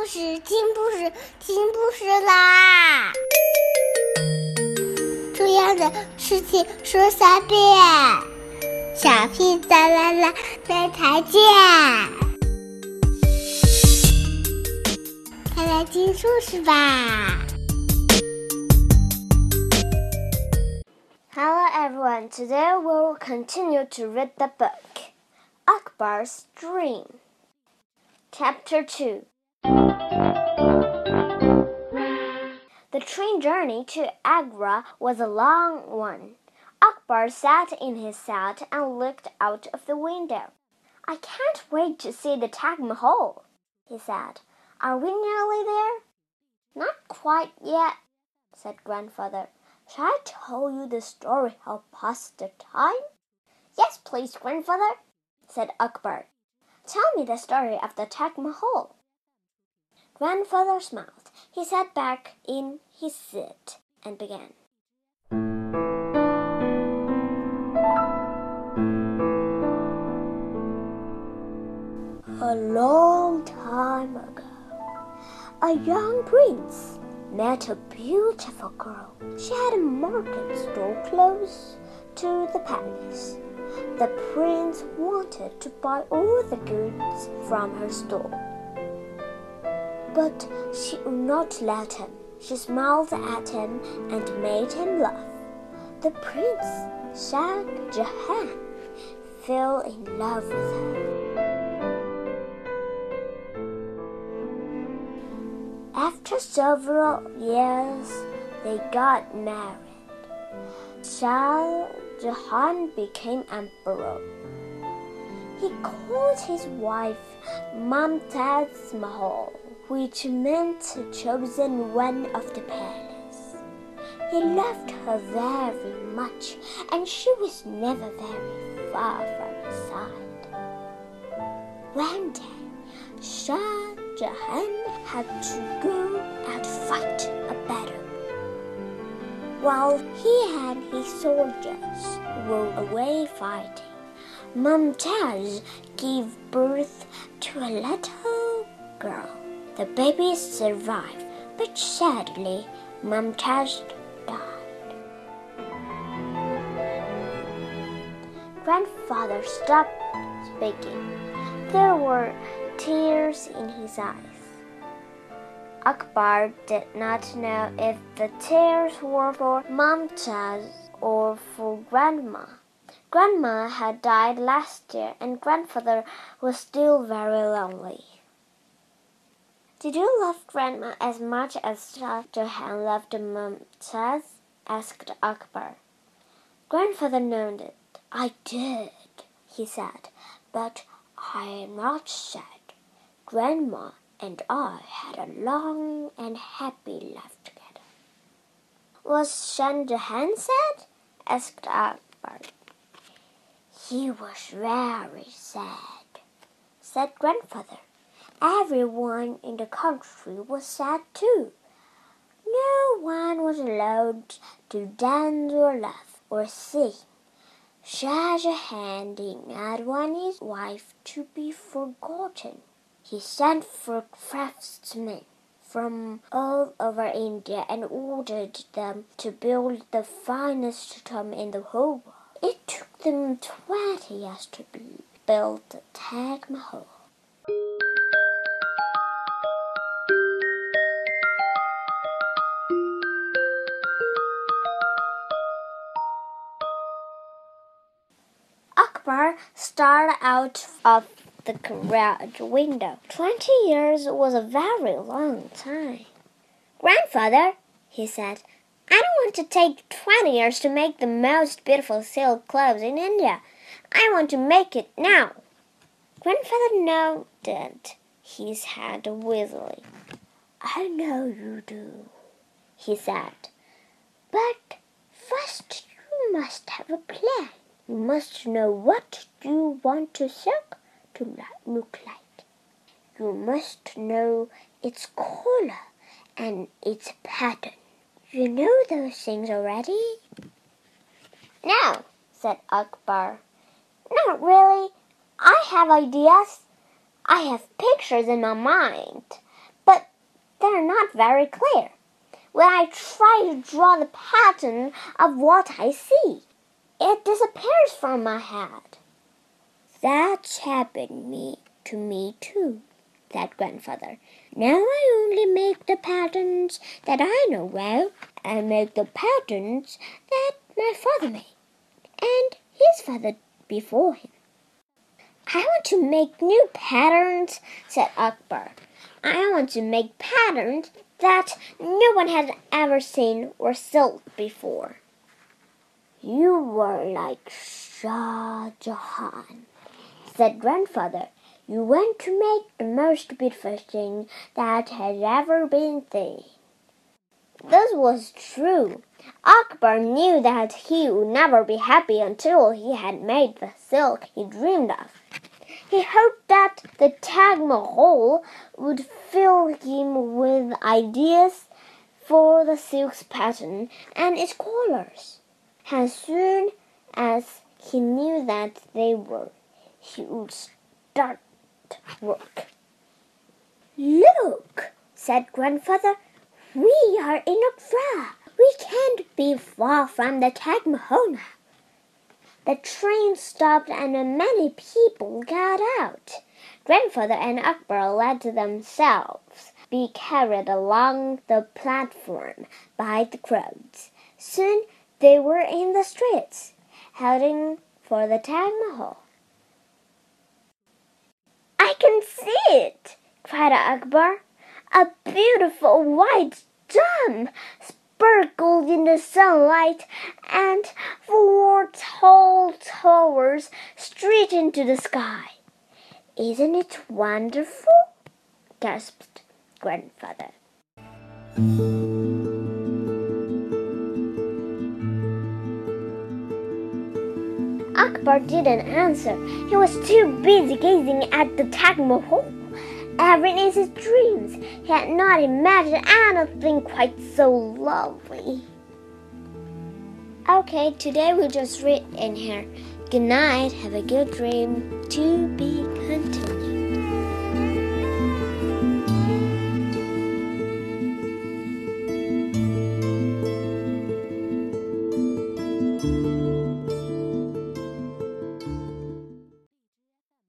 故事，听故事，听故事啦！重要的事情说三遍，小屁哒啦啦，明天见！快来听故事吧！Hello everyone, today we will continue to read the book Akbar's Dream. Chapter Two. The train journey to Agra was a long one. Akbar sat in his seat and looked out of the window. I can't wait to see the Taj Mahal, he said. Are we nearly there? Not quite yet, said grandfather. Shall I tell you the story how past the time? Yes, please, grandfather, said Akbar. Tell me the story of the Taj Mahal. Grandfather smiled. He sat back in his seat and began. A long time ago, a young prince met a beautiful girl. She had a market store close to the palace. The prince wanted to buy all the goods from her store but she would not let him. She smiled at him and made him laugh. The prince, Shah Jahan, fell in love with her. After several years, they got married. Shah Jahan became emperor. He called his wife Mumtaz Mahal which meant chosen one of the palace. He loved her very much, and she was never very far from his side. One day, Shah Jahan had to go and fight a battle. While he and his soldiers were away fighting, Mumtaz gave birth to a little girl. The baby survived, but sadly, Mumtaz died. Grandfather stopped speaking. There were tears in his eyes. Akbar did not know if the tears were for Mumtaz or for Grandma. Grandma had died last year, and grandfather was still very lonely. Did you love Grandma as much as Shah Jahan loved Mumtaz? asked Akbar. Grandfather nodded. I did, he said, but I am not sad. Grandma and I had a long and happy life together. Was Shah Jahan sad? asked Akbar. He was very sad, said grandfather. Everyone in the country was sad too. No one was allowed to dance or laugh or sing. Shah Jahan did not want his wife to be forgotten. He sent for craftsmen from all over India and ordered them to build the finest tomb in the whole world. It took them twenty years to build the Taj Mahal. Stared out of the garage window. Twenty years was a very long time. Grandfather, he said, I don't want to take twenty years to make the most beautiful silk clothes in India. I want to make it now. Grandfather nodded his head wearily. I know you do, he said. But first you must have a plan. You must know what you want to silk to look like. You must know its color and its pattern. You know those things already? No, said Akbar. Not really. I have ideas. I have pictures in my mind. But they're not very clear. When I try to draw the pattern of what I see, it disappears from my head. That's happened me to me too, said grandfather. Now I only make the patterns that I know well. I make the patterns that my father made, and his father before him. I want to make new patterns, said Akbar. I want to make patterns that no one has ever seen or seen before. You were like Shah Jahan, said grandfather. You went to make the most beautiful thing that had ever been seen. This was true. Akbar knew that he would never be happy until he had made the silk he dreamed of. He hoped that the Taj Mahal would fill him with ideas for the silk's pattern and its colors. As soon as he knew that they were, he would start work. Look, said grandfather, we are in Agra. We can't be far from the Taj. The train stopped and many people got out. Grandfather and Akbar let themselves be carried along the platform by the crowds. Soon they were in the streets, heading for the Taj Mahal. I can see it, cried Akbar. A beautiful white dome sparkled in the sunlight, and four tall towers straight into the sky. Isn't it wonderful? gasped grandfather. Akbar didn't answer. He was too busy gazing at the Taj Mahal. Ever in his dreams, he had not imagined anything quite so lovely. Okay, today we'll just read in here. Good night, have a good dream. To be continued.